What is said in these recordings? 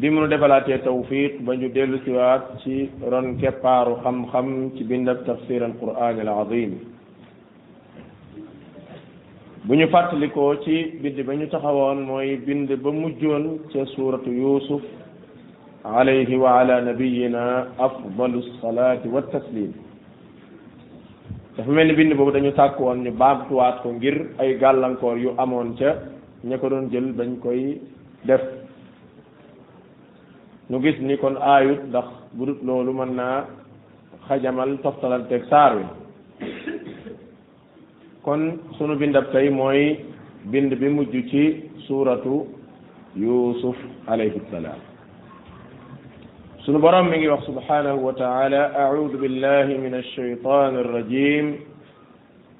bi mu defalaatee tawfiq ba ñu dellu siwaat ci ron keppaaru xam-xam ci bind ak tafsir al quran al azim bu ñu fàttalikoo ci bind ba ñu taxawoon mooy bind ba mujjoon ca suuratu yusuf alayhi wa ala nabiyina afdalu salaati wa taslim dafa mel ni bind boobu dañu sàkk woon ñu baamtuwaat ko ngir ay gàllankoor yu amoon ca ña ko doon jël bañ koy def nu gis ni kon aayut ndax bu dut loolu mën naa xajamal toftalanteeg saar wi kon sunu bindab tey mooy bind bi mujj ci suuratu yusuf alayhi salaam sunu borom mi ngi wax subhanahu wa taala audu billahi min alshaytan arrajim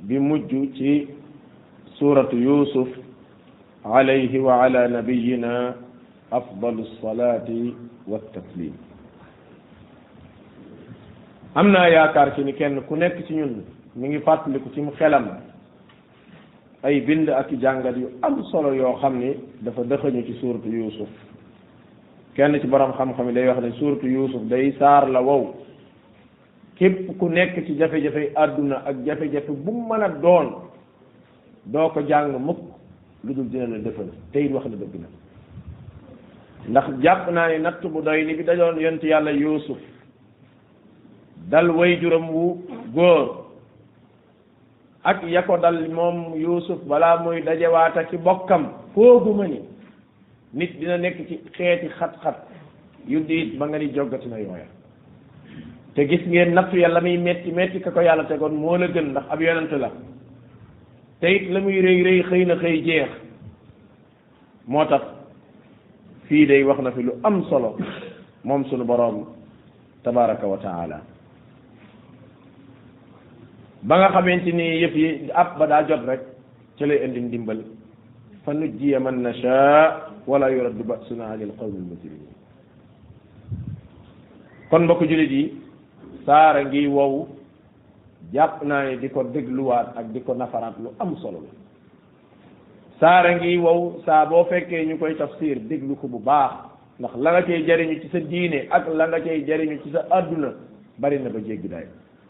bi mujj ci suuratu yusuf alayhi wa ala nabiyina afdalu salaati wa taslim am naa yaakaar ci ni kenn ku nekk ci ñun mu ngi fàttaliku ci mu xelam ay bind ak jàngat yu am solo yoo xam ni dafa dëxëñu ci suuratu yuusuf kenn ci borom xam-xam yi day wax ne suuratu yuusuf day saar la wow képp ku nekk ci jafe-jafey àdduna ak jafe-jafe bu mën a doon doo ko jàng mukk lu dul dina la defal te it wax na dëgg na ndax jàpp naa ne natt bu doy ni bi dajoon yonent yàlla yuusuf dal way juram wu góor ak ya ko dal moom yuusuf balaa muy dajewaata ki bokkam fooguma ni nit dina nekk ci xeeti xat-xat yu diit ba nga ni joggati na yooya te gis ngeen nattu yàlla muy metti metti ka ko yàlla tegoon moo la gën ndax ab yonent la te it la muy rëy rëy xëy na xëy jeex moo tax fii day wax na fi lu am solo moom sunu boroom tabaraka wa taala ba nga xamante ni yëf yi ab ba daa jot rek ca lay indi ndimbal fa nujjiya man nasha wala yuraddu basuna anil qawmil mujrimin kon mbokk julit yi saara ngi wow jàpp naa ne di ko dégluwaat ak di ko nafaraat lu am solo la saara ngi wow saa boo fekkee ñu koy tafsir déglu ko bu baax ndax la nga cay jariñu ci sa diine ak la nga cay jariñu ci sa àdduna bari na ba jéggi daay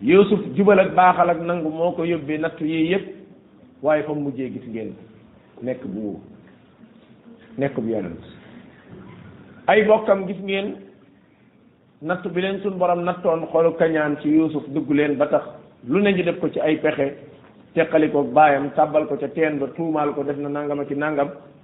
Yuusuf jubal ak baaxal ak nangu moo ko yóbbee nattu yii yëpp waaye fa mujjee gis ngeen nekk bu nekk bu yonent ay bokkam gis ngeen nattu bi leen suñ borom nattoon xolu kañaan ci Yuusuf dugg leen ba tax lu ne ñu def ko ci ay pexe teqali ko baayam tàbbal ko ca teen ba tuumaal ko def na nangam ak i nangam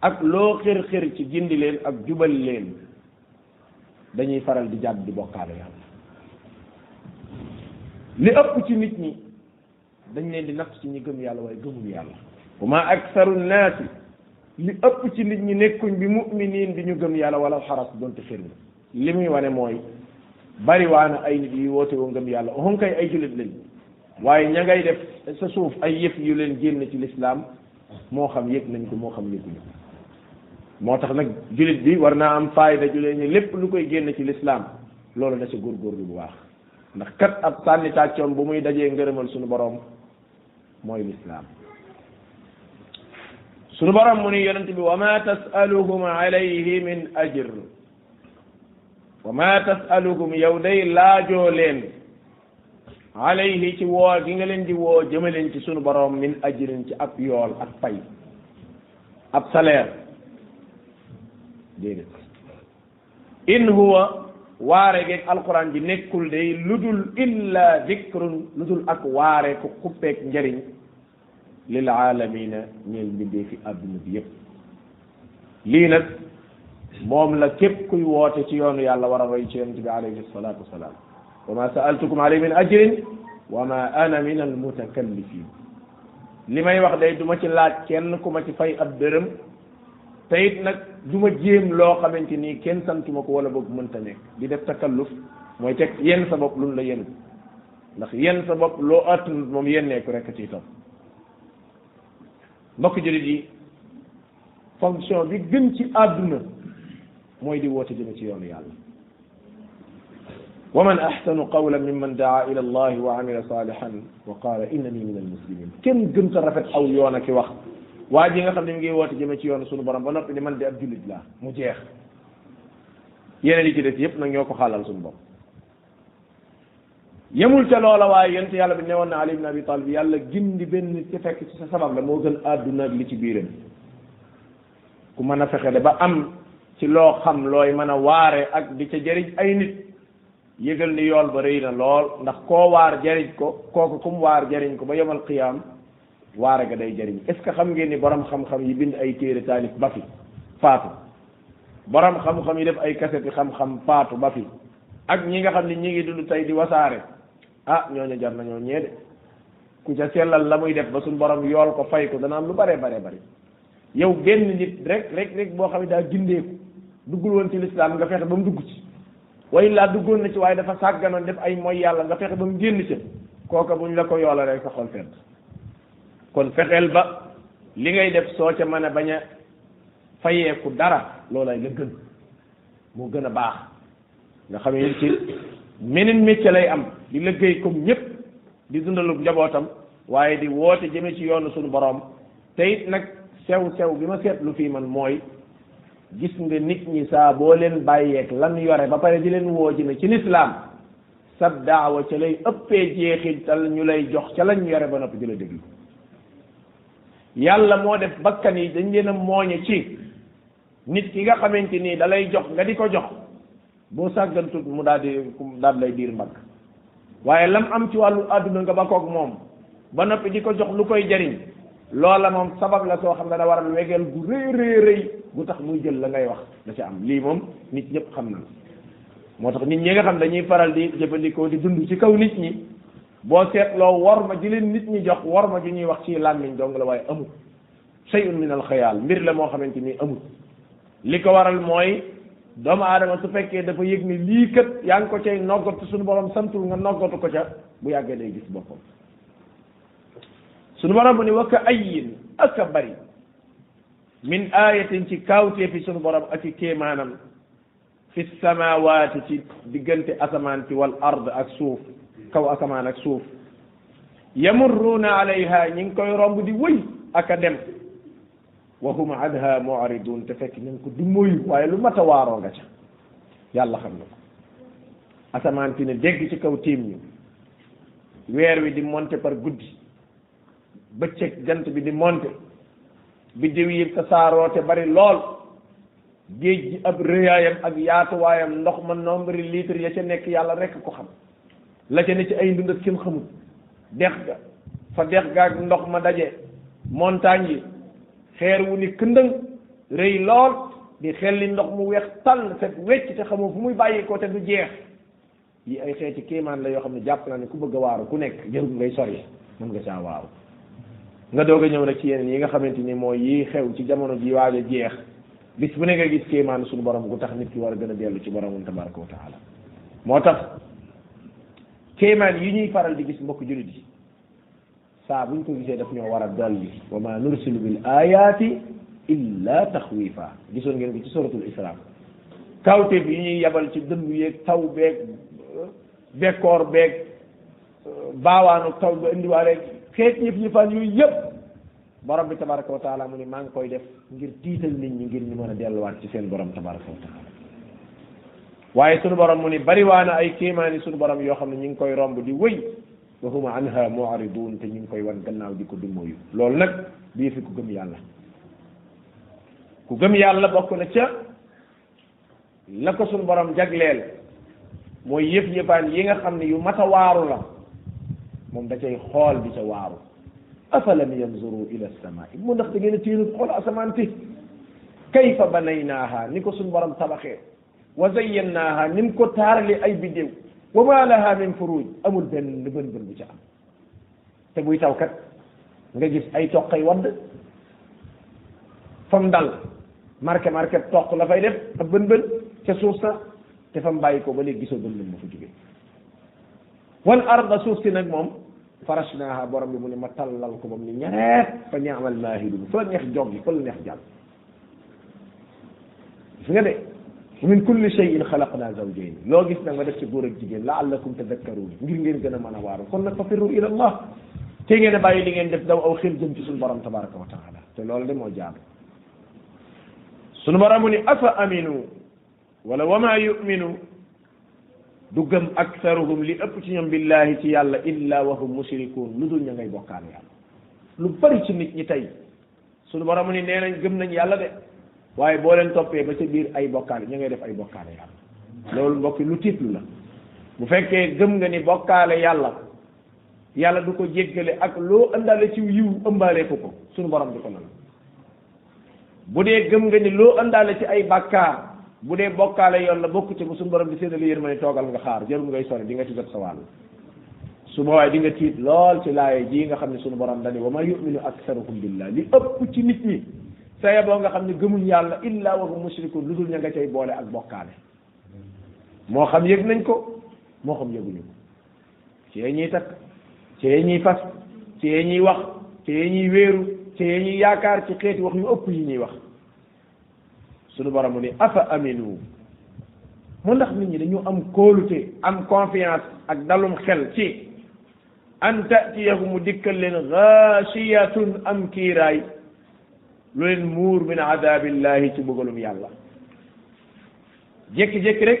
ak loo xër xër ci gindi leen ak jubal leen dañuy faral di jàdd di bokkaale yàlla li ëpp ci nit ñi dañ leen di natt ci ñi gëm yàlla waaye gëmul yàlla wa ma aksaru naasi li ëpp ci nit ñi nekkuñ bi mu'minin di ñu gëm yàlla wala xaras donte xër na li muy wane mooy bari waana ay nit yi woote woo ngëm yàlla oxon kay ay jullit lañ waaye ña ngay def sa suuf ay yëf yu leen génn ci lislaam moo xam yëg nañ ko moo xam yëguñu ko moo tax nag jullit bi war naa am faayda ju leen ni lépp lu koy génn ci lislaam loolu na ci góorgóorlu bu baax ndax kat ab sànni tàccoom bu muy dajee ngërëmal suñu boroom mooy lislaam suñu boroom mu ni yonent bi wa ma tasaluhum alayhi min ajr wa ma tasaluhum yow day laajoo leen alayhi ci woo gi nga leen di woo jëmaleen ci sunu borom min ajrin ci ab yool ak pay ab salaire déedéet in huwa waare geeg alquran ji nekkul day lu dul illa dikrun lu dul ak waare ku xuppeeg njëriñ lil aalamiina ñeel mbindee fi àdduna bi yépp lii nag moom la képp kuy woote ci yoonu yàlla war a roy ci yonent bi alayhi salaatu wasalaam wa ma saaltukum alayhi min ajrin wa ma ana min al mutakallifin li may wax day du ma ci laaj kenn ku ma ci fay ab dërëm te it nag du ma jéem loo xamante nii kenn santuma ko wala boog mënta nekk di def takalluf mooy teg yenn sa bopp lu la yenn ndax yenn sa bopp loo àttanut moom yenneeku rekk ci itam mbokk jullit yi fonction bi gën ci àdduna mooy di woote jëme ci yoonu yàlla wa man axsanu qawlan mimman daa ila allahi wa amila salihan wa qaala innani min almuslimin kenn gën ta rafet aw yoon ak i wax waa ji nga xam ne mi ngi woote jëme ci yoonu sunu borom ba noppi ni man di ab jullit laa mu jeex yeneen yi ci def yépp nag ñoo ko xaalal sunu bopp yemul ca loola waaye yonent yàlla bi newoon na Ali ibn Abi Talib yàlla gindi benn nit ci fekk ci sa sabab la moo gën àdduna ak li ci biiram ku mën a fexe de ba am ci loo xam looy mën a waare ak di ca jëriñ ay nit yëgal ni yool ba rëy na lool ndax koo waar jëriñ ko kooku kum waar jëriñ ko ba yomal qiyaam waare ga day jariñ est ce que xam ngeen ni borom xam-xam yi bind ay téere taalif ba fi faatu borom xam-xam yi def ay kaseti xam-xam faatu ba fi ak ñi nga xam ne ñi ngi dund tey di wasaare ah ñooñu jar nañoo ñee de ku ca sellal la muy def ba suñ borom yool ko fay ko dana am lu bare bare bari yow benn nit rek rek rek boo xam ne daa gindeeku duggul woon ci lislaam nga fexe ba mu dugg ci way laa duggoon na ci waaye dafa sàgganoon def ay mooy yàlla nga fexe ba mu génn ca kooka bu ñu la ko yoola rek sa xol fedd kon fexeel ba li ngay def soo ca mën a bañ a fayeeku dara loolay la gën moo gën a baax nga xam ne ci meneen métier lay am di liggéey comme ñëpp di dundalub njabootam waaye di woote jëme ci yoonu suñu boroom te it nag sew sew bi ma seetlu fii man mooy gis nga nit ñi saa boo leen bàyyeek lan yore ba pare di leen woo jëme ci lislaam sab daawa ca lay ëppee jeexital ñu lay jox ca lañ yore ba noppi di la déglu yàlla moo def bakkan yi dañ leen a mooñe ci nit ki nga xamante nii da lay jox nga di ko jox boo sàggantut mu daal di daal lay diir mbagg waaye lam am ci wàllu àdduna nga ba koog moom ba noppi di ko jox lu koy jariñ loola moom sabab la soo xam ne da waral wegeel gu rëy rëy rëy gu tax muy jël la ngay wax da ci am lii moom nit ñëpp xam na moo tax nit ñi nga xam dañuy faral di jëfandikoo di dund ci kaw nit ñi boo seetloo war ma ji leen nit ñi jox war ma ji ñuy wax ci làmmiñ dong la waaye amul shay'un min al xayaal mbir la moo xamante ni amul li ko waral mooy doomu aadama su fekkee dafa yëg ni lii kat yaa ngi ko cay noggatu suñu borom santul nga noggatu ko ca bu yàggee day gis boppam suñu borom bu ni wakka ayin ak a bari min ayatin ci kaawteefi suñu borom ak i kéemaanam fi samawaati ci diggante asamaan ci wal ard ak suuf kaw asamaan ak suuf yamurruuna alayha ñi ngi koy romb di wëy ak a dem wa hum anha mu'ridun te fekk ñu ko du moyu waaye lu mat a waaroo nga ca yàlla xam na ko asamaan si ne dégg ci kaw tiim ñu weer wi di monter par guddi bëccëg jant bi di monte biddiw yi tasaaroo te bari lool géej gi ab rëyaayam ak yaatuwaayam ndox ma nombre litre ya ca nekk yàlla rekk ko xam la ca ne ci ay ndundat kenn xamul dex ga fa dex ga ak ndox ma daje montagne yi xeer wu ni këndëng rëy lool di xelli ndox mu weex tàll set wecc te xamoo fu muy bàyyi ko te du jeex yi ay xeeti kéemaan la yoo xam ne jàpp naa ne ku bëgg a waaru ku nekk jarul ngay sori mën nga saa waaru nga doog a ñëw nag ci yeneen yi nga xamante ni mooy yi xew ci jamono ji waaj a jeex bis bu nekk nga gis kéemaan suñu borom gu tax nit ki war a gën a dellu ci boromam tabaraka wa taala moo tax kéemaan yi ñuy faral di gis mbokk jullit yi saa buñ ko gisee daf ñoo war a dolli wa ma nursilu bil ayati illa taxwifa gisoon ngeen ko ci suratul isra kawteef yi ñuy yabal ci dënd yeeg taw beeg bekkoor beeg baawaanu taw ba indiwaale xeet ñëf ñëfaan yooyu yëpp borom bi tabaraka wa taala mu ne maa ngi koy def ngir tiital nit ñi ngir ñu mën a delluwaat ci seen borom tabaraka wa taala waaye sunu borom mu ni bariwaana ay kéemaani sunu borom yoo xam ne ñu ngi koy romb di wëy wa hum anha mu'ridun te ñu ngi koy wan gannaaw di ko dummóoyu loolu nag bii fi ku gëm yàlla ku gëm yàlla bokk na ca la ko suñ borom jagleel mooy yëf yëfaan yi nga xam ne yu mat a waaru la moom da cay xool di ca waaru afalam yanzuru ila samaa'i mu ndax da ngeen a téenut xool asamaan ti kayfa banaynaaha ni ko suñ borom tabaxee wa zayyannaaha ni mu ko taarale ay biddéew wa ma laha min furuj amul benn bën bën bu ca am te buy taw kat nga gis ay toqay wadd fam dal marqué marqué toq la fay def ak bën bën ca suuf sa te fam bàyyi ko ba léegi gisoo bën bën ma fa jóge wal arda suuf si nag moom farashnaaha borom bi mu ne ma tallal ko ba mu ne ñareet fa ñaamal maahidun fa neex joggi fa neex jàll gis nga de min kulli shay'in xalaqna zawjayn loo gis nag ma def ci góor ak jigéen laallakum tadakkaruun ngir ngeen gën a mën a waaru kon nag fa firru ila allah te ngeen a bàyyi li ngeen def daw aw xel jëm ci suñu borom tabaraka wa taala te loolu de moo jaadu suñu borom ni afa aminu wala wama yuminu du gëm aktaruhum li ëpp ci ñoom billahi ci yàlla illa wa hum mushrikuun lu dul ña ngay bokkaale yàlla lu bari ci nit ñi tey suñu borom ni nee nañ gëm nañ yàlla de waaye boo leen toppee ba ca biir ay bokkaale ñu ngay def ay bokkaale yàlla loolu mbokk lu tiitlu la bu fekkee gëm nga ni bokkaale yàlla yàlla du ko jéggale ak loo ëndaale ci yiw ëmbaale ko ko suñu borom du ko nangu bu dee gëm nga ni loo ëndaale ci ay bàkkaar bu dee bokkaale yoon la bokk ci bu suñu borom di séddale yërmande toogal nga xaar jarul ngay sori di nga ci jot sa wàll su boobaa di nga tiit lool ci laaye ji nga xam ne sunu borom dani wa ma yuminu aksaruhum billah li ëpp ci nit ñi sa yeboo nga xam ne gëmuñ yàlla illa wa hum mushrikun lu dul ña nga cay boole ak bokkaale moo xam yëg nañ ko moo xam yëguñu ko ci yee ñuy takk ci yee ñuy fas ci yee ñuy wax ci yee ñuy wéeru ci yee ñuy yaakaar ci xeeti wax yu ëpp yi ñuy wax sunu borom ni afa aminu mu ndax nit ñi dañu am kóolute am confiance ak dalum xel ci an tatiyahum mu dikkal leen gaasiyatun am kiiraay lu leen muur min adabillahi ci bëggalum yàlla jékki-jékki rek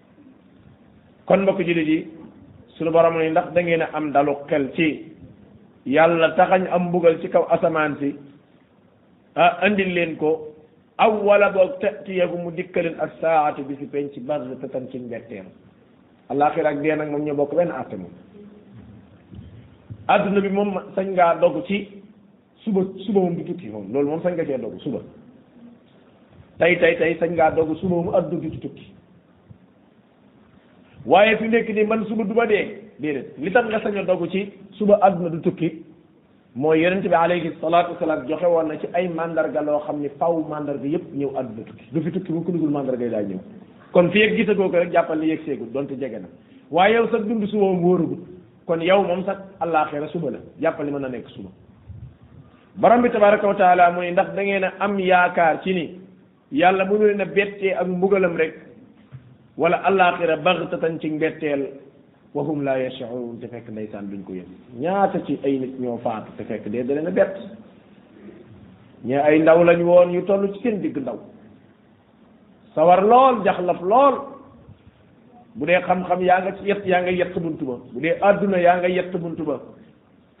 kon mbokk jullit yi sunu borom ni ndax da ngeen a am dalu xel ci yàlla taxañ am mbugal ci kaw asamaan si ah andil leen ko aw wala boog tatiyagu mu dikkaleen ak saatu bi si penc bar tatan ci mbetteem alaxira ak dee nag moom ñoo bokk benn àtte moom adduna bi moom sañ ngaa dogg ci suba suba moom du tukki moom loolu moom sañ nga cee dogu suba tey tey tey sañ ngaa dogu suba moom addu du ci tukki waaye fi nekk nii man suba du ma dee déedéet li tax nga sañ a dogu ci suba àdduna du tukki mooy yonent bi alayhi salaatu wasalaam joxe woon na ci ay mandarga loo xam ni faw mandarga yëpp ñëw àdduna tukki du fi tukki mu ko dugul mandarga yi daa ñëw kon fi yegg gisagoo ko rek jàppal ni yegg seegul donte jege na waaye yow sa dund suba moom wóoragul kon yow moom sax àllaaxira suba la jàppal ni mën na nekk suba borom bi tabaraka wa taala mu ne ndax da ngeen a am yaakaar ci ni yàlla bu ñu leen a bettee ak mbugalam rek wala àllaaxira baxtatan ci mbetteel wa hum la yash'urun te fekk ndeysaan duñ ko yëg ñaata ci ay nit ñoo faatu te fekk dee da leen a bett ñee ay ndaw lañ woon yu toll ci seen digg ndaw sawar lool jaxlaf lool bu dee xam-xam yaa nga ci yett yaa nga yett buntu ba bu dee àdduna yaa nga yett buntu ba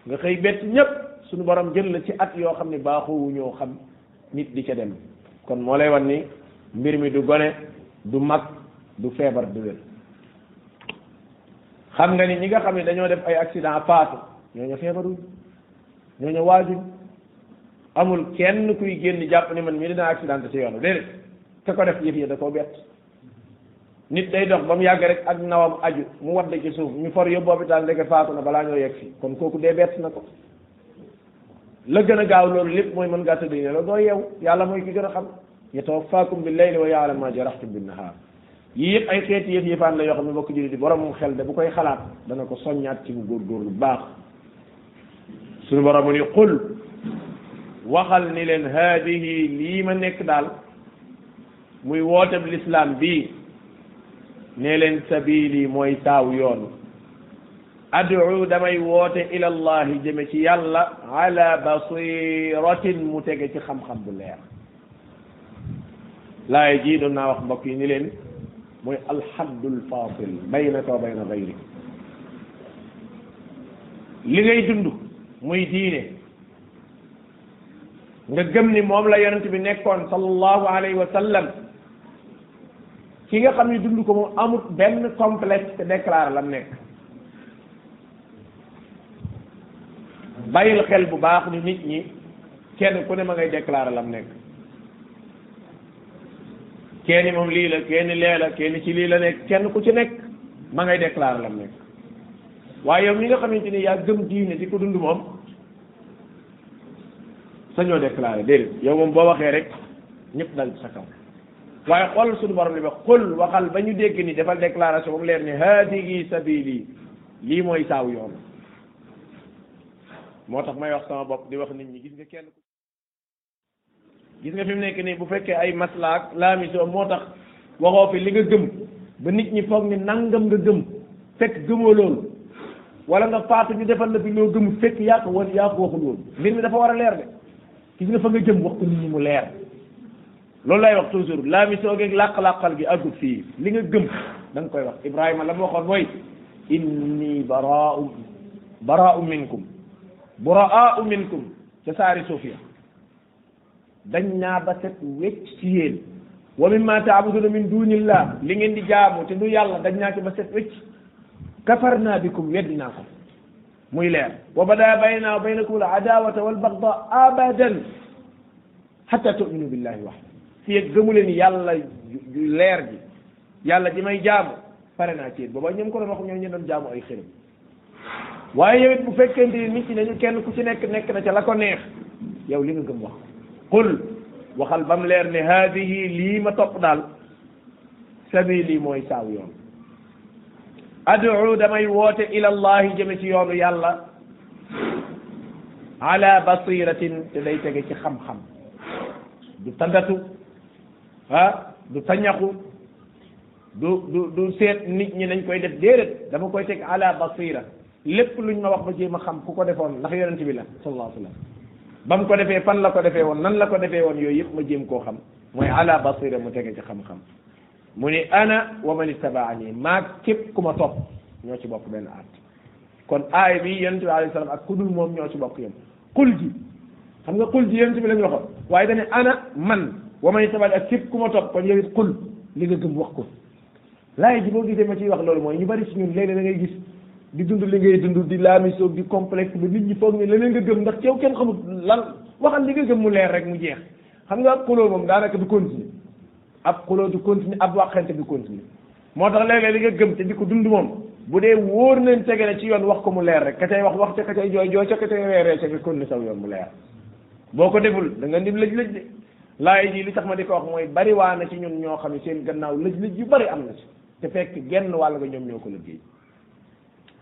nga xëy bett ñépp suñu borom jël la ci at yoo xam ne baaxoowu ñoo xam nit di ca dem kon moo lay wan ni mbir mi du gone du mag du feebar du wér xam nga ni ñi nga xam ne dañoo def ay accident faatu ñooñu feebaruñ ñooñu waajuñ amul kenn kuy génn jàpp ne man mii dinaa accidenté ci yoonu déedéet te ko def yëf yi da koo bett nit day dox ba mu yàgg rek ak nawam aju mu wadd ci suuf ñu for yóbbu hôpital ndeke faatu na balaa ñoo yegg si kon kooku dee bett na ko la gën a gaaw loolu lépp mooy mën ngaa tëdd ne la doo yeew yàlla mooy ki gën a xam yatawaffaakum bi layli wa ya'lamu ma jarahtum bin nahaar yii yëpp ay xeeti yëf yëfaan la yoo xam ne bokk jullit di borom xel de bu koy xalaat dana ko soññaat ci mu góorgóorlu baax suñu borom ni qul waxal ni leen haadihi lii ma nekk daal muy woote bi lislaam bii ne leen sabili mooy saaw yoon ad'u damay woote ila allahi jëme ci yàlla ala basiratin mu tege ci xam-xam bu leer laay jii doon naa wax mbokk yi ni leen mooy alxaddul fasil baynaka wa bayna gayri li ngay dund muy diine nga gëm ni moom la yonent bi nekkoon sallallahu alayhi wa sallam ki nga xam ni dund ko moom amut benn complexe te déclaré lam nekk bàyyil xel bu baax ni nit ñi kenn ku ne ma ngay déclarer lam nekk kenn moom lii la kenn lee la kenn ci lii la nekk kenn ku ci nekk ma ngay déclarer lam nekk waaye yow mi nga xamante ni yaa gëm diine di ko dund moom sañoo déclarer déedéet yow moom boo waxee rek ñëpp dal ci sa kaw waaye xoolal suñu borom li ba xul waxal ba ñu dégg ni defal déclaration ba mu leer ni haadihi sabili lii mooy saaw yoon moo tax may wax sama bopp di wax nit ñi gis nga kenn gis nga fi mu nekk nii bu fekkee ay maslaak laamisoo moo tax waxoo fi li nga gëm ba nit ñi foog ni nangam nga gëm fekk gëmoo loolu wala nga faatu ñu defal la fi loo gëm fekk yaa ko woon yaa ko waxul woon mbir mi dafa war a leer de gis nga fa nga jëm wax ko nit ñi mu leer loolu lay wax toujours laa mi soogeeg làq-làqal gi àggut fii li nga gëm da nga koy wax ibrahima la ma waxoon mooy inni baraa'u baraa'u minkum buraa'u minkum ca saari sofia dañ naa ba set wecc ci yéen wa mimma taabuduna min dunillah li ngeen di jaamu te du yàlla dañ naa ci ba set wecc kafar naa bikum weddi naa ko muy leer wa bada bayna wa baynakum al adawata wal bagda abadan hatta tu'minu billahi wahda fi ak gëmu leen yàlla leer ji yàlla ji may jaamu pare naa ci yéen booba ñoom ko doon wax ñoo ñu doon jaamu ay xërëm waaye yow it bu fekkente ni nit ñi dañu kenn ku ci nekk nekk na ca la ko neex yow li nga gëm wax qul waxal ba mu leer ne haadihi lii ma topp daal sabili mooy saaw yoon ad'u damay woote ila allahi jëme ci yoonu yàlla ala basiratin te day tege ci xam-xam du tàggatu ah du tañaxu du du du seet nit ñi nañ koy def déedéet dama koy teg ala basira lépp luñ ma wax ba jéem a xam ku ko defoon ndax yonent bi la sallallahu alayhi wa sallam ba mu ko defee fan la ko defee woon nan la ko defee woon yooyu yëpp ma jéem koo xam mooy ala basira mu tege ci xam-xam mu ni ana wa man ittabaani maag képp ku ma topp ñoo ci bokk benn at kon aay bi yonent bi alayhi salaam ak ku dul moom ñoo ci bokk yem xul ji xam nga xul ji yonent bi la ñu waxoon waaye dane ana man wa man ittabaani ak képp ku ma topp kon yow it xul li nga gëm wax ko laay ji boo gisee ma ciy wax loolu mooy ñu bari ci ñun léeg-léeg da ngay gis di dund li ngay dund di laamisoog di complexe ba nit ñi foog ni leneen nga gëm ndax yow kenn xamul lan waxal li nga gëm mu leer rek mu jeex xam nga xuloo moom daanaka du continuer ab xuloo du continuer ab waxante du continuer moo tax léeg-léeg li nga gëm te di ko dund moom bu dee wóor nañ tege na ci yoon wax ko mu leer rek ka cay wax wax ca ka cay jooy jooy ca ka cay reeree ca nga continuer saw yoon mu leer boo ko deful da nga ndim lëj lëj de laay ji li tax ma di ko wax mooy bari waa na ci ñun ñoo xam ne seen gannaaw lëj lëj yu bari am na ci te fekk genn wàll nga ñoom ñoo ko liggéey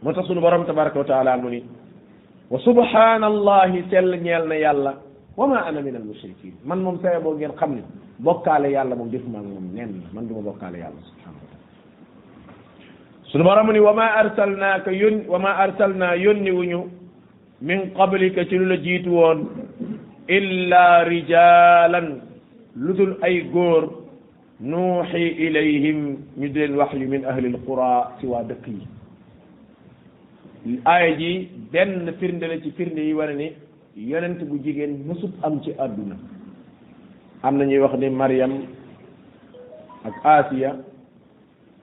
moo tax sunu borom tabaraka wa taala mu ni wa subhanallahi sell ñeel na yàlla wa ma ana min al mushrikin man moom saye boo ngeen xam ne bokkaale yàlla moom defuma ak moom nen man duma bokkaale yàlla subhanahu wa taala sunu borom ni wa ma arsalnaaka yón wa ma arsalna yónni wuñu min qablika ci lu la jiitu woon illa rijalan lu dul ay góor nuuxi ilayhim ñu di leen wax yu min ahli alqura ci waa dëkk yi aaya ji benn firnde la ci firnde yi wane ni yonent bu jigéen mësut am ci àdduna am na ñuy wax ni Maryam ak Asiya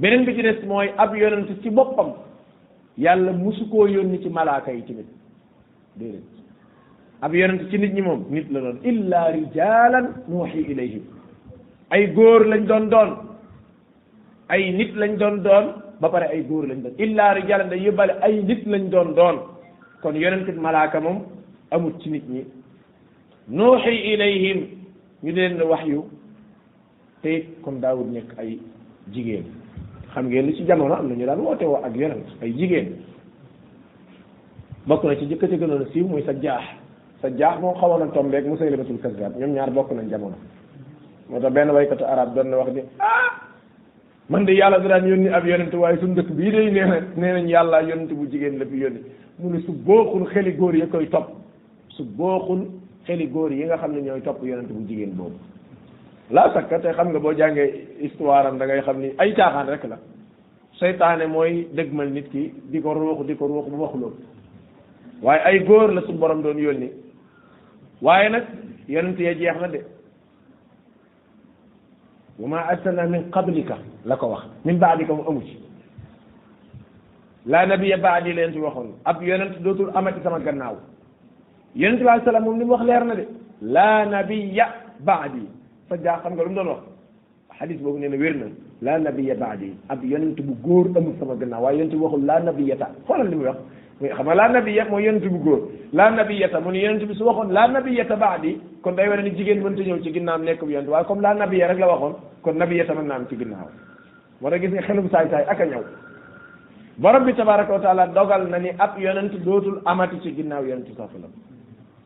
beneen bi ci des mooy ab yonent ci boppam yàlla musu koo yónni ci malaaka yi tamit déedéet ab yonent ci nit ñi moom nit la doon illa rijalan nuuxi ilayhim ay góor lañ doon doon ay nit lañ doon doon ba pare ay góor lañ doon illa rijalan day yóbbale ay nit lañ doon doon kon yonent malaaka moom amut ci nit ñi nuuxi ilayhim ñu leen wax yu te it kon daawut nekk ay jigéen xam ngeen li ci jamono am na ñu daan woote woo ak yonent ay jigéen bokk na ci jëkk ci gënoon siiw muy sa jaax sa jaax moo xawoon a tombeeg Musaylimatul Kazzaab ñoom ñaar bokk nañ jamono moo tax benn waykatu arab doon na wax ni ah man de yàlla da daan yónni ab yonent waaye suñu dëkk bii day nee na nee nañ yàlla yonent bu jigéen la fi yónni mu ne su booxul xeli góor yi koy topp su booxul xeli góor yi nga xam ne ñooy topp yonent bu jigéen boobu laa sakka te xam nga boo jàngee histoire am da ngay xam ni ay caaxaan rek la seytaane mooy dëgmal nit ki di ko ruux di ko ruux bu wax loolu waaye ay góor la su borom doon yónni waaye nag yonent ya jeex na de wa ma arsalna min qablika la ko wax min baadika mu amu ci laa nabiya baadi leen ci waxoon ab yonent dootul amati sama gannaaw yonent bi salaam moom li mu wax leer na de laa nabiya baadi sa jaa xam nga lu mu doon wax xadis boobu nee na wér na laa nabiya baadi ab yonent bu góor amul sama gannaaw waaye yonent bi waxul laa nabiyata xoolal li muy wax xam nga laa nabiya mooy yonent bu góor laa nabiyata mu ne yonent bi su waxoon laa nabiyata baadi kon day wane ni jigéen mënta ñëw ci ginnaawam nekk bu yonent waaye comme laa nabiya rek la waxoon kon nabiyata mën naa am ci ginnaaw war a gis nga xelum saay saay ak a ñëw borom bi tabaraka wa taala dogal na ni ab yonent dootul amati ci ginnaaw yonent sa sallam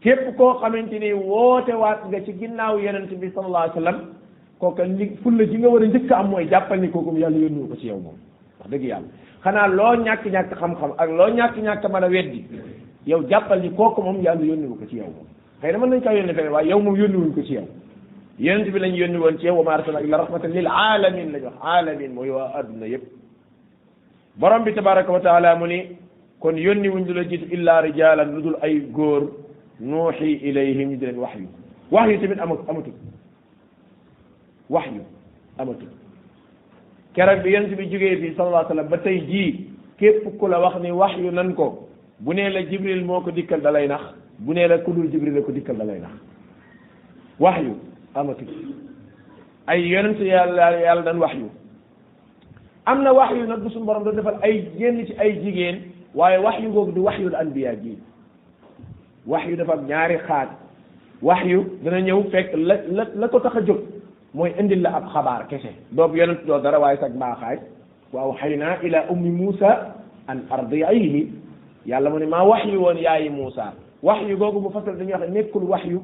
képp koo xamante ni woote waat nga ci ginnaaw yonent bi sallallahu alayhi wa sallam kooka li fulla ji nga war a njëkk am mooy jàppal ni kooku yàlla yónni ko ci yow moom wax dëgg yàlla xanaa loo ñàkk-ñàkk xam-xam ak loo ñàkk-ñàkk mën a weddi yow jàppal ni kooku moom yàlla yónni ko ci yow moom xëy na mën nañ kaa yónni feneen waaye yow moom yónni wuñ ko ci yow yonent bi lañ yónni woon ci yow wa ma arsalna illa rahmatan lil alamin lañ wax alamin mooy waa adduna yëpp borom bi tabaraka wa taala mu ni kon yónni wuñ du la jiitu illa rijalan lu dul ay góor nuuxi ilayhim ñu di leen wax yu wax yu tamit ama amatul wax yu amatul keroog bi yonent bi jógee fii sallallahu alayhi wa sallam ba tey jii képp ku la wax ni wax yu nan ko bu nee la jibril moo ko dikkal da lay nax bu nee la ku dul jibril la ko dikkal da lay nax wax yu amatul ay yonent yàlla yàlla dan wax yu am na wax yu nag bu suñu borom da defal ay yenn ci ay jigéen waaye wax yu googu di wax yu anbiya ji wax yu dafa am ñaari xaaj wax yu dana ñëw fekk la la la ko tax a jóg mooy indil la ab xabaar kese doobu yonent doo dara waaye sag mbaaxaay wa awxaynaa ila ummi muusa an ardiihi yàlla mu ne maa wax yu woon yaayi muusa wax yu googu mu fasal dañuy wax nekkul wax yu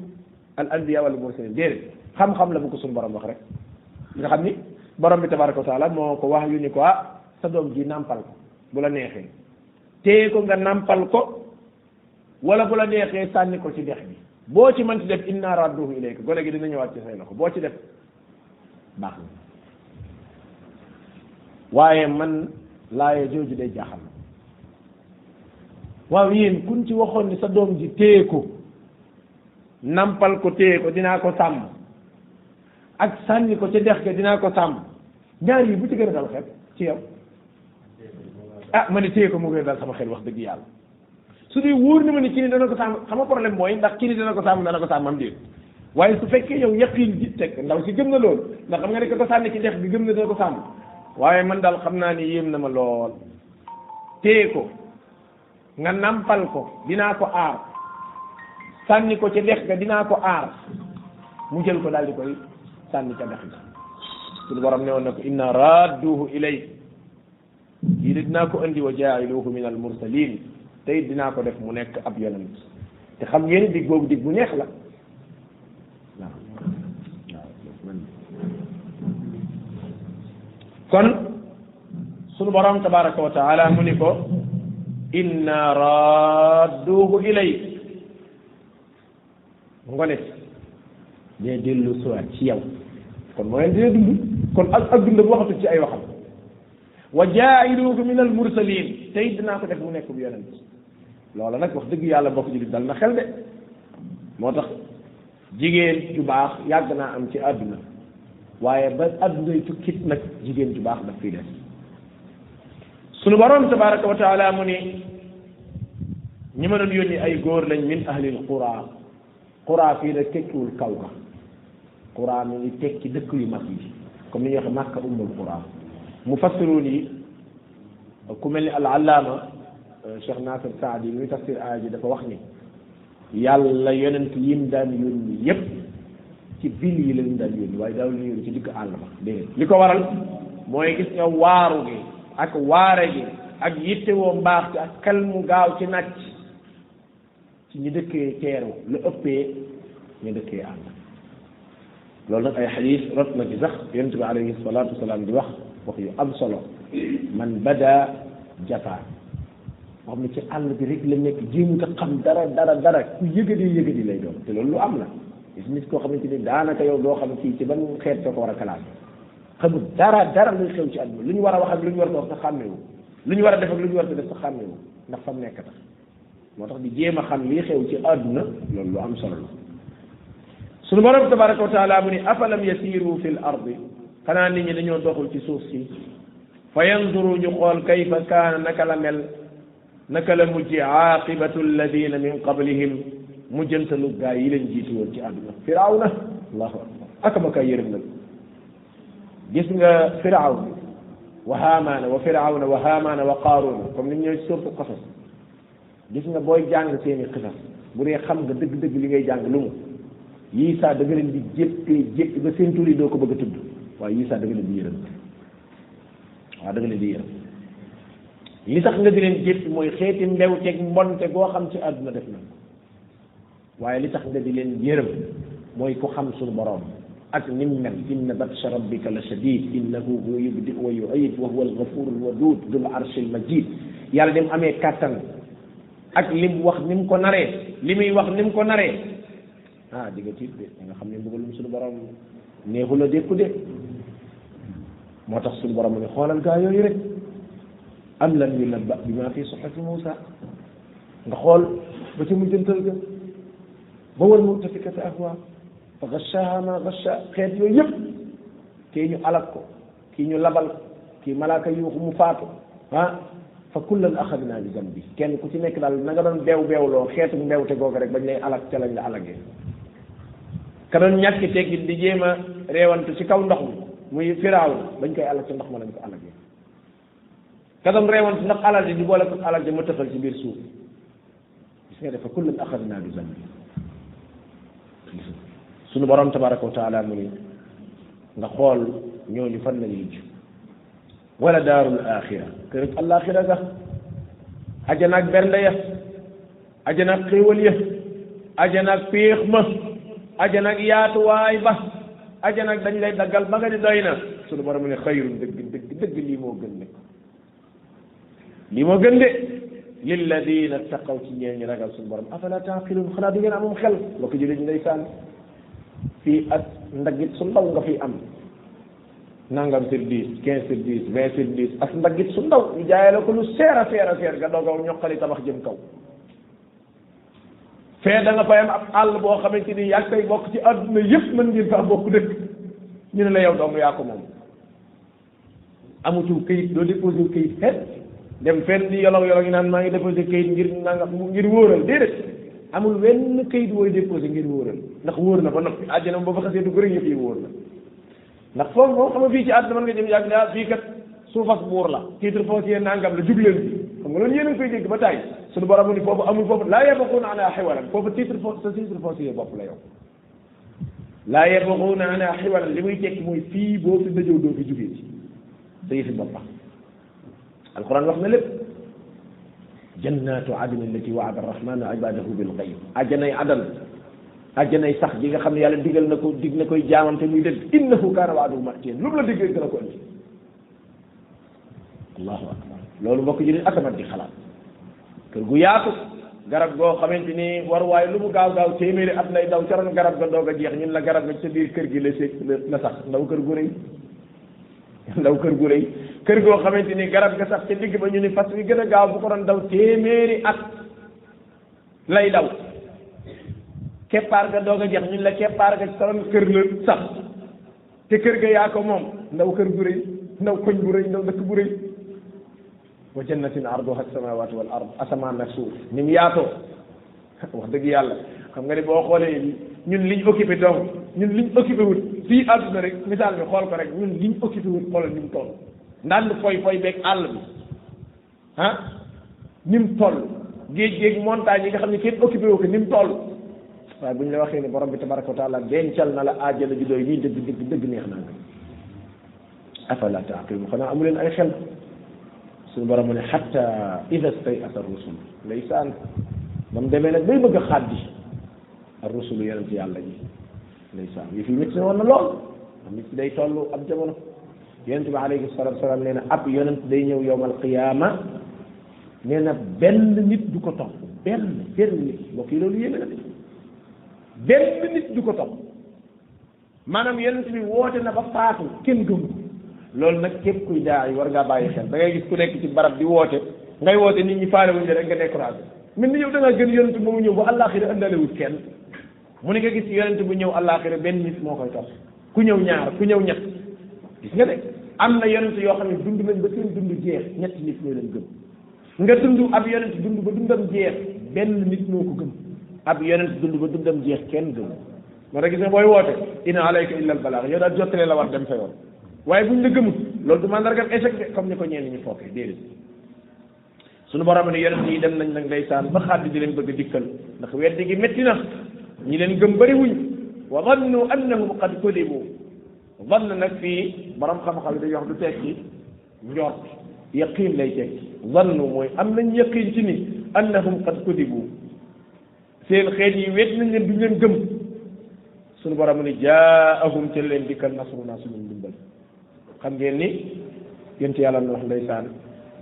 al anbiya wal mursalin déedéet xam-xam la bu ko suñu borom wax rek nga xam ni borom bi tabaraka wa taala moo ko wax yu ni ko ah sa doom ji nàmpal ko bu la neexee téye ko nga nàmpal ko wala bu la neexee sànni ko ci dex bi boo ci mënti def inna radduhu ilayka gone gi dina ñëwaat ci say loxo boo ci def baax na waaye man laaye jooju day jaaxal waaw yéen kun ci waxoon ni sa doom ji téye ko nampal ko téye ko dinaa ko sàmm ak sànni ko ca dex ga dinaa ko sàmm ñaar yi bu ci gën a dal xel ci yow ah ma ne téye ko mu gën a dal sama xel wax dëgg yàlla su dee wóor na ma ne kii ni dana ko sàmm xam nga problème mooy ndax kii ni dana ko sàmm dana ko sàmm am déet waaye su fekkee yow yaqin ji teg ndaw si gëm na loolu ndax xam nga ne ko sànni ci dex bi gëm na dana ko sàmm waaye man daal xam naa ni yéem na ma lool téye ko nga nampal ko dinaa ko aar sànni ko ca dex ga dinaa ko aar mu jël ko daal di koy sànni ca dex ga suñu borom ne woon na ko inna radduhu ilay kii de dinaa ko andi wa jaa'iluhu min al mursalin tey dinaa ko def mu nekk ab yonent te xam ngeen dig boobu dig bu neex la kon sunu borom tabaraka wa taala mu ni ko inna radduhu ilayk ngone dee dellu suwaat ci yow kon mooy dee dund kon ak ak dund bu waxatu ci ay waxam wa jaa'iluka min al mursalin tey dinaa ko def mu nekk bu yonent loola nag wax dëgg yàlla bokk jullit dal na xel de moo tax jigéen ju baax yàgg naa am ci àdduna waaye ba àddunay tukkit nag jigéen ju baax daf fiy des sunu borom tabaraka wa taala mu ni ñi ma doon yónni ay góor lañ min ahlil qura xuraa fii nag tekkiwul kaw ga xuraa mi ngi tekki dëkk yu mag yi comme ni ñuy waxe màkka ummul xuraa mu fassiroon yi ku mel ni al allaama euh, cheikh nasir saadi muy tafsir aaya ji dafa wax ni yàlla yonent yim daan yónni yépp ci ville yi lañu daan yónni waaye daawul yónni ci digg àll ba déedéet li ko waral mooy gis nga waaru gi ak waare gi ak yittewoo mbaax gi ak xel mu gaaw ci nàcc ci ñu dëkkee teeru lu ëppee ñu dëkkee ànd loolu nag ay xadis rot na ci sax yonent bi alayhi salaatu wasalaam di wax wax yu am solo man bada jafa moo xam ne ci àll bi rek la nekk jéem nga xam dara dara dara ku yëgadi yëgadi lay doon te loolu lu am la gis nit koo xamante ni daanaka yow doo xam kii ci ban xeet soo ko war a kalaas xamul dara dara luy xew ci àdduna lu ñu war a wax ak lu ñu war a wax sa xàmmewu lu ñu war a def ak lu ñu war a def sa xàmmewu ndax fa mu nekk tax moo tax di jéem a xam lii xew ci àdduna loolu lu am solo la sunu borom tabaraka wa taala mu ni afalam yasiru fi l ardi xanaa nit ñi dañoo doxul ci suuf si fa yanduru ñu xool kayfa kaana naka la mel naka la mujje aaqibatu alladina min qablihim mujjantalu gaa yi leen jiitu woon ci àdduna firawna allahu akbar akama kay yërëm nag gis nga firaw wa haamaana wa firawna wa haamaana wa qaaruuna comme ni ñooy surtu qasas gis nga booy jàng seeni xisas bu dee xam nga dëgg-dëgg li ngay jàng lu mu yii saa da nga leen di jéppee jépp ba seen tur yi doo ko bëgg a tudd waaye yii saa da nga leen di yërëm waaw da nga leen di yërëm li tax nga di leen jéppi mooy xeeti mbewteeg mbonte goo xam ci àdduna def na waaye li tax nga di leen yërëm mooy ku xam suñu boroom ak nim mel inna batsha rabbika la shadid innahu huwa yubdi wa yuid wa huwa alghafur alwadud dul arshi almajid yàlla ni mu amee kàttan ak li mu wax ni mu ko naree li muy wax ni mu ko naree ah di nga tiit de nga xam ne mbugalum suñu borom neexu la dékku de moo tax suñu borom mu ne xoolal gaa yooyu rek am lan yu nabba bi maa fi suxafi Muusa nga xool ba ci mujjantal ga ba wal mutafikati ahwa fa gashaha ma gasha xeet yooyu yëpp kii ñu alak ko kii ñu labal ko kii malaaka yuuxu mu faatu ah fa kullan axadna bi dambi kenn ku ci nekk daal na nga doon beew beewloo xeetu mbeewte googu rek bañ lay alak ca lañ la alagee ka doon ñàkki teggin di jéem a reewantu ci kaw ndox mi muy firaaw bañ koy alak ci ndox ma lañ ko alagee ka doon reewante ndax alal ji di boole ko alal ji ma tëfal ci biir suuf gis nga dafa kullan axadnaa bi zanbi sunu borom tabaraka wa taala mu ni nga xool ñooñu fan lañu mujj wala daarul axira kër alaxira ga ajanaak bernde ya ajana ak xéewal ya ajana ak péex ma ajana ak yaatuwaay ba ajana ak dañ lay daggal ba nga di doy na sunu borom ne xayrun dëgg dëgg dëgg lii moo gën nag lii moo gën de lilladina taqaw ci ñeen ñi ragal suñu borom afala taqilun xanaa du ngeen amum xel loo ko jëlee ñu ndeysaan fii ak ndagit su ndaw nga fi am nangam sur dix quinze sur dix vingt sur dix ak ndaggit su ndaw ñu jaayee la ko lu seer a seer a seer nga doogaw ñoqali tabax jëm kaw fee da nga fay am ab àll boo xamante ni yaa koy bokk ci àdduna yëpp mën ngeen faa bokk dëkk ñu ne la yow doomu yaa ko moom amutu këyit doo déposé këyit fenn dem fenn di yoloŋ yoloŋ yi naan maa ngi déposé këyit ngir nangam ngir wóoral déedéet amul wenn këyit wooy déposé ngir wóoral ndax wóor na ba noppi àjjana ba fa xasee du gërëm yëpp yi wóor na ndax foofu moom xam nga fii ci àdduna mën nga jëm yàgg naa fii kat suufas buur la titre foncier nangam la jubleen bi xam nga loolu yéen a ngi koy dégg ba tàyyi suñu borom ni foofu amul foofu laa yabquuna anaa xiwalan foofu titre fo sa titre foncier bopp la yow laa yabquuna anaa xiwalan li muy tekki mooy fii boo fi dajoo doo fi jugee ci sa yëfi bopp alquran wax na lépp jannatu adn allati waada arrahmanu ibadahu bil gayb ajanay adan ajanay sax ji nga xam ne yàlla digal na ko dig na koy jaamam te muy dëgg innahu kaana waadu matiyan lu mu la diggee dana ko indi allahu akbar loolu mbokk ji ni akamat di xalaat kër gu yaatu garab goo xamante ni war waaye lu mu gaaw gaaw téeméeri at lay daw caroon garab ga doog a jeex ñun la garab ga ci sa biir kër gi la sa la sax ndaw kër gu rëy ndaw kër gu rëy kër goo xamante ni garab ga sax ca digg ba ñu ni fas wi gën a gaaw bu ko doon daw téeméeri at lay daw keppaar ga doog a jeex ñun la keppaar ga saroon kër la sax te kër ga yaa ko moom ndaw kër gu rëy ndaw koñ bu rëy ndaw dëkk bu rëy wa jannatin arduha as-samawati wal ard asamaan nag suuf ni mu yaatoo wax dëgg yàlla xam nga ne boo xoolee ñun liñ occupé donc ñun liñ occupé wut fii àdduna rek misaal bi xool ko rek ñun liñ occupé wut xoolal ni mu toll ndànd foy foy beeg àll bi ah ni mu toll géej géej montagne yi nga xam ne kenn occupé wu ko ni mu toll waaye bu ñu la waxee ne borom bi tabaraka wa taala dencal na la aajana ju doy nii dëgg dëgg dëgg neex naa nga afala taaqilu xanaa amu leen ay xel suñu borom mu ne xatta ida stay asa rusul ndeysaan ba mu demee nag bay bëgg a xàddi ar rusulu yonent yàlla yi ndeysaan yi fi métti woon na lool am nit day toll ab jamono yonent bi alayhi salatu wasalaam nee na ab yonent day ñëw yowm al qiyaama nee na benn nit du ko topp benn benn nit mbokk yi loolu yéeme na de benn nit du ko topp maanaam yonent bi woote na ba faatu kenn gëm loolu nag képp kuy daay war ngaa bàyyi xel da ngay gis ku nekk ci barab di woote ngay woote nit ñi faale wuñ la rek nga découragé min ni yow da ngaa gën yonent ba mu ñëw ba àllaaxira andalewut kenn mu ne nga gis yonent bu ñëw àllaaxira benn nit moo koy topp ku ñëw ñaar ku ñëw ñett gis nga de am na yonent yoo xam ne dund nañ ba seen dund jeex ñetti nit ñoo leen gëm nga dund ab yonent dund ba dundam jeex benn nit moo ko gëm ab yonent dund ba dundam jeex kenn gëm moo tax gis nga booy woote in alayka illa al balaax yow daal jottalee la war dem sa yoon waaye buñ la gëmut loolu du mandargal échec de comme ni ko ñeen ñi fookee déedéet suñu borom ne yonent yi dem nañ nag ndeysaan ba xaddi di leen bëgg a dikkal ndax weddi gi métti na ñi leen gëm bëri wuñ wa dannu annahum qad kudibu vann nag fii borom xam-xam yi dañuy wax du tekki njort yaqin lay tekki zannu mooy am nañ yaqin ci ni annahum qad kudibu seen xeet yi wet nañ leen duñ leen gëm suñu borom mu ne jaahum ca leen dikkal nasruna suñu ndimbal xam ngeen ni yéen ci yàlla na wax ndeysaan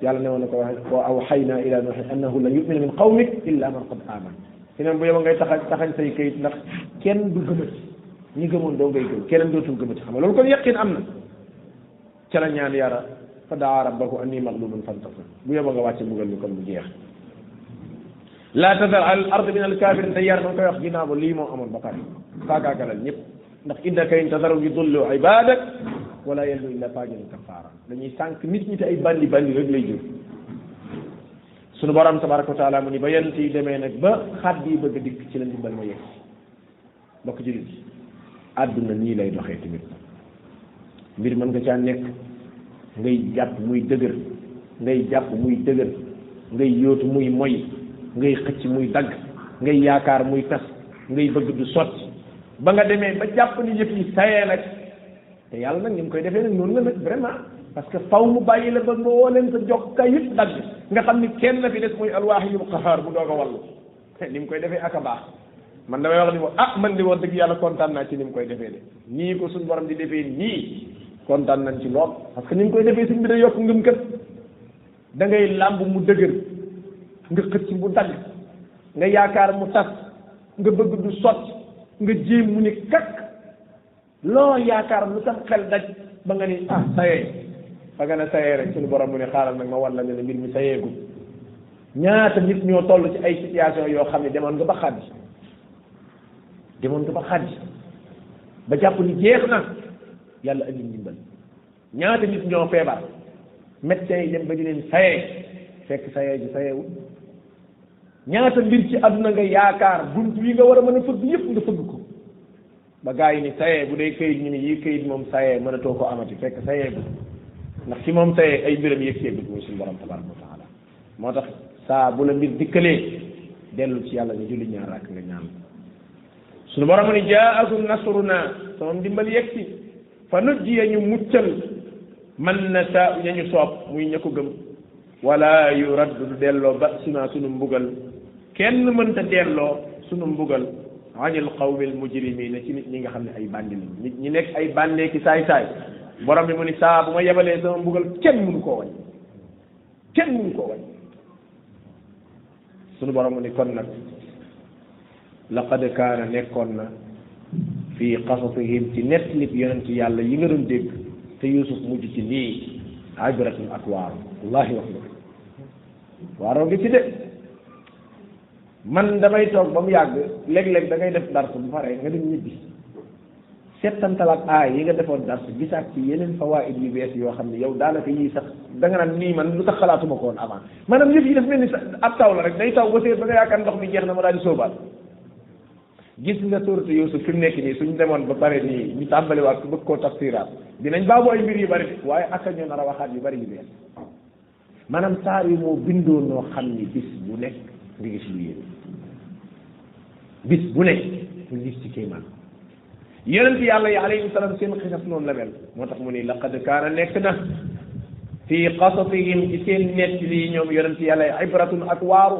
yàlla ne woon na ko wax wa awxayna ila nuuhin annahu lan yumina min qawmik illa man qad aman fi neen bu yow ngay taxa taxañ say kayit ndax kenn du gëmati ñi gëmoon doo ngay gëm keneen dootul gëmati xam nga loolu kon yaqin am na ca la ñaan yara fa daa rabbahu anni maghlubun fantasir bu yóbba nga wàcce mbugal mi kon bu jeex laa tadar al ard min al kafirin day yar man koy wax ginnaaw ba lii moo amoon ba pare faagaagalal ñëpp ndax innaka in tadaru yudillu ibadak wala yellu illa fajiran kafara dañuy sànq nit ñi te ay bandi bandi rek lay jur sunu borom tabaraka wa taala mu ni ba yonent yi demee nag ba xadd yi bëgg a dikk ci la ndimbal ma yegg mbokk jullit yi àdduna nii lay doxee tamit mbir mën nga caa nekk ngay jàpp muy dëgër ngay jàpp muy dëgër ngay yóotu muy moy ngay xëcc muy dagg ngay yaakaar muy tas ngay bëgg du sotti ba nga demee ba jàpp ni yëpp yi sayee nag te yàlla nag ni mu koy defee nag noonu la nag vraiment parce que faw mu bàyyi la ba nga woo leen sa jokkaay yëpp dagg nga xam ni kenn la fi des muy alwaahidul qahaar bu doog a wàllu ni mu koy defee ak a baax man damay wax ni ko ah man di wax dëgg yàlla kontaan naa ci ni mu koy defee de nii ko suñu borom di defee nii kontaan nañ ci lool parce que ni mu koy defee suñ bi day yokk ngëm kët da ngay làmb mu dëgër nga xëcc mu dagg nga yaakaar mu tas nga bëgg du sot nga jéem mu ni kakk loo yaakaar lu sam xel daj ba nga ni ah sayee ba nga ne sayee rek suñu borom mu ne xaaral nag ma wan la ne mbir mi sayeegu ñaata nit ñoo toll ci ay situation yoo xam ne demoon nga ba xàddi demoon nga ba xàddi ba jàpp ni jeex na yàlla andi ndimbal ñaata nit ñoo feebar médecin yi dem ba di leen sayee fekk sayee ji sayeewul ñaata mbir ci àdduna nga yaakaar bunt yi nga war a mën a fëgg yëpp nga fëgg ko ba gaa yi ni sayee bu dee kayit ñu ni yii kayit moom sayee mënatoo ko amati fekk sayee bu ndax ci moom sayee ay mbiram yëg see bit mooy suñu borom tabaraka wa taala moo tax saa bu la mbir dikkalee dellu ci yàlla nga julli ñaar rakk nga ñaan suñu borom ni jaakum nasruna sama ndimbal yegg si fa nujjiya ñu muccal man na saa ña ñu soob muy ña ko gëm wala yu radd du delloo ba sunaa sunu mbugal kenn mënta delloo sunu mbugal anil qawmil mujrimina ci nit ñi nga xam ne ay bandi lañ nit ñi nekk ay bandee ki saay-saay borom bi mu ni saa bu ma yebalee sama mbugal kenn mënu koo wañ kenn mënu koo wañ sunu borom ni kon nag laqad kaana nekkoon na fii qasasihim ci nett nit yonent yàlla yi nga doon dégg te yusuf mujj ci lii ibratun ak waaru wallahi wax nga waaroo ngi ci de man damay toog ba mu yàgg léeg-léeg da ngay def dars bu pare nga dem ñibbi settantalaat aay yi nga defoon dars gisaat ci yeneen fawaid yu bees yoo xam ne yow daanaka yii sax da nga naan nii man lu tax xalaatuma ko woon avant maanaam yëf yi daf mel ni sax ab taw la rek day taw ba seet ba nga yaakaar ndox mi jeex na ma daal di sóobaat gis nga sóoratu Yuusuf fi mu nekk nii suñ demoon ba pare nii ñu tàmbaliwaat ko bëgg koo tafsiraat dinañ baabu ay mbir yu bari waaye ak ñoo nar a waxaat yu bari yu bees maanaam saar yi moo bindoo noo xam ni bis bu nekk nga gis lu yéen bis bu nekk nga gis ci kéemaan yonent yàlla yi alayhi salaam seen xisas noonu la mel moo tax mu ni laqad kaana nekk na fii qasasihim ci seen nett lii ñoom yonent yàlla yi ibratun ak waaru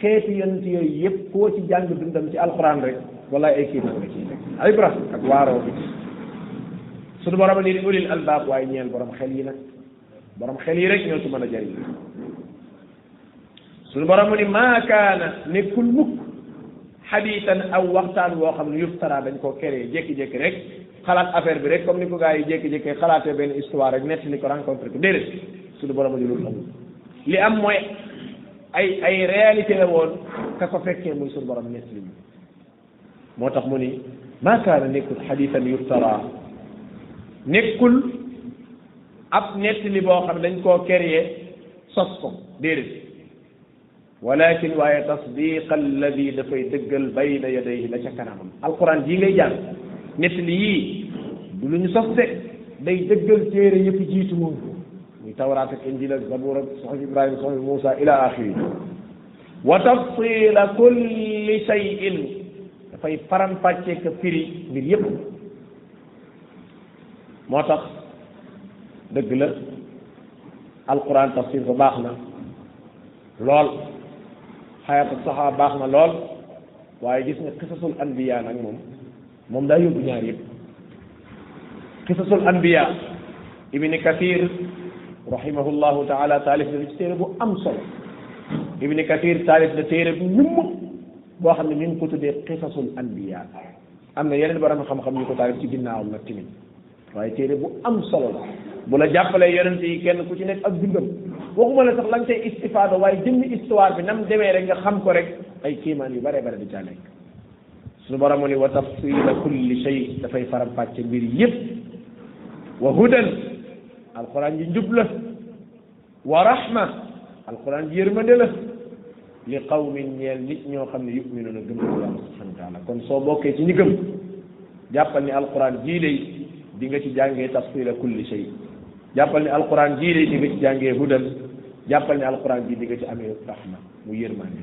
xeeti yonent yooyu yëpp koo ci jàng dundam ci alxuraan rek wala ay kii nag nga ciy teg ay bras ak waaroo bi suñu borom ni ulil albaab waaye ñeel borom xel yi nag borom xel yi rek ñoo ci mën a jëriñ suñu borom ni maa kaana nekkul mukk xadiitan aw waxtaan woo xam ne yuftara dañ koo créé jékki-jékki rek xalaat affaire bi rek comme ni ko gars yi jékki-jékki xalaatee benn histoire rek netti ni ko rencontré ko déedéet suñu borom ni loolu amul li am mooy ay ay réalité la woon ka ko fekkee muy suñu borom nettali ñu moo tax mu ni maa kaana nekkul xadiisan yuftara nekkul ab nettali boo xam dañ koo créé sos ko déedéet walakin waaye tasdiq alladi dafay dëggal bayna yadayhi la ca kanamam alquran jii ngay jàng nettali yii du lu ñu sos de day dëggal téere yëpp jiitu woon muy tawraat ak injil ak zabuur ak soxna ibrahima soxna moussa ila axiri wa tafsila kulli shay'in dafay faram fàccee ka firi mbir yépp moo tax dëgg la alquran tafsir ko baax na lool xayatu saxaa baax na lool waaye gis nga qisasul anbiya nag moom moom daa yóbbu ñaar yëpp qisasul anbiya ibni kathir rahimahullahu taala taalif na ci téere bu am solo ibni kathir taalif na téere bu ñumm boo xam ne ñu ngi ko tuddee qisasul anbiya am na yeneen borom xam-xam ñu ko taalif ci ginnaawam nag tamit waaye téere bu am solo la bu la jàppalee yonent yi kenn ku ci nekk ak dundam waxuma la sax lañ tey istifaado waaye jëmmi histoire bi nam demee rek nga xam ko rek ay kiimaan yu bare bare di caa nekk suñu borom mu ni wa tafsila kulli shay dafay faram fàcce mbir yépp wa hudan alquran ji njub la wa rahma alquran ji yërmande la li qawmin ñeel nit ñoo xam ne yuminuna gëm na yàlla subhanahu wa taala kon soo bokkee ci ñi gëm jàppal ni alquran jii lay di nga ci jàngee tafsila kulli shay jàppal ni alquran jii lay di nga ci jàngee hudan jàppal ni alquran jii di nga ci amee rahma mu yërmande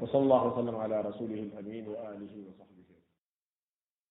وصلى الله وسلم على رسوله الامين واله وصحبه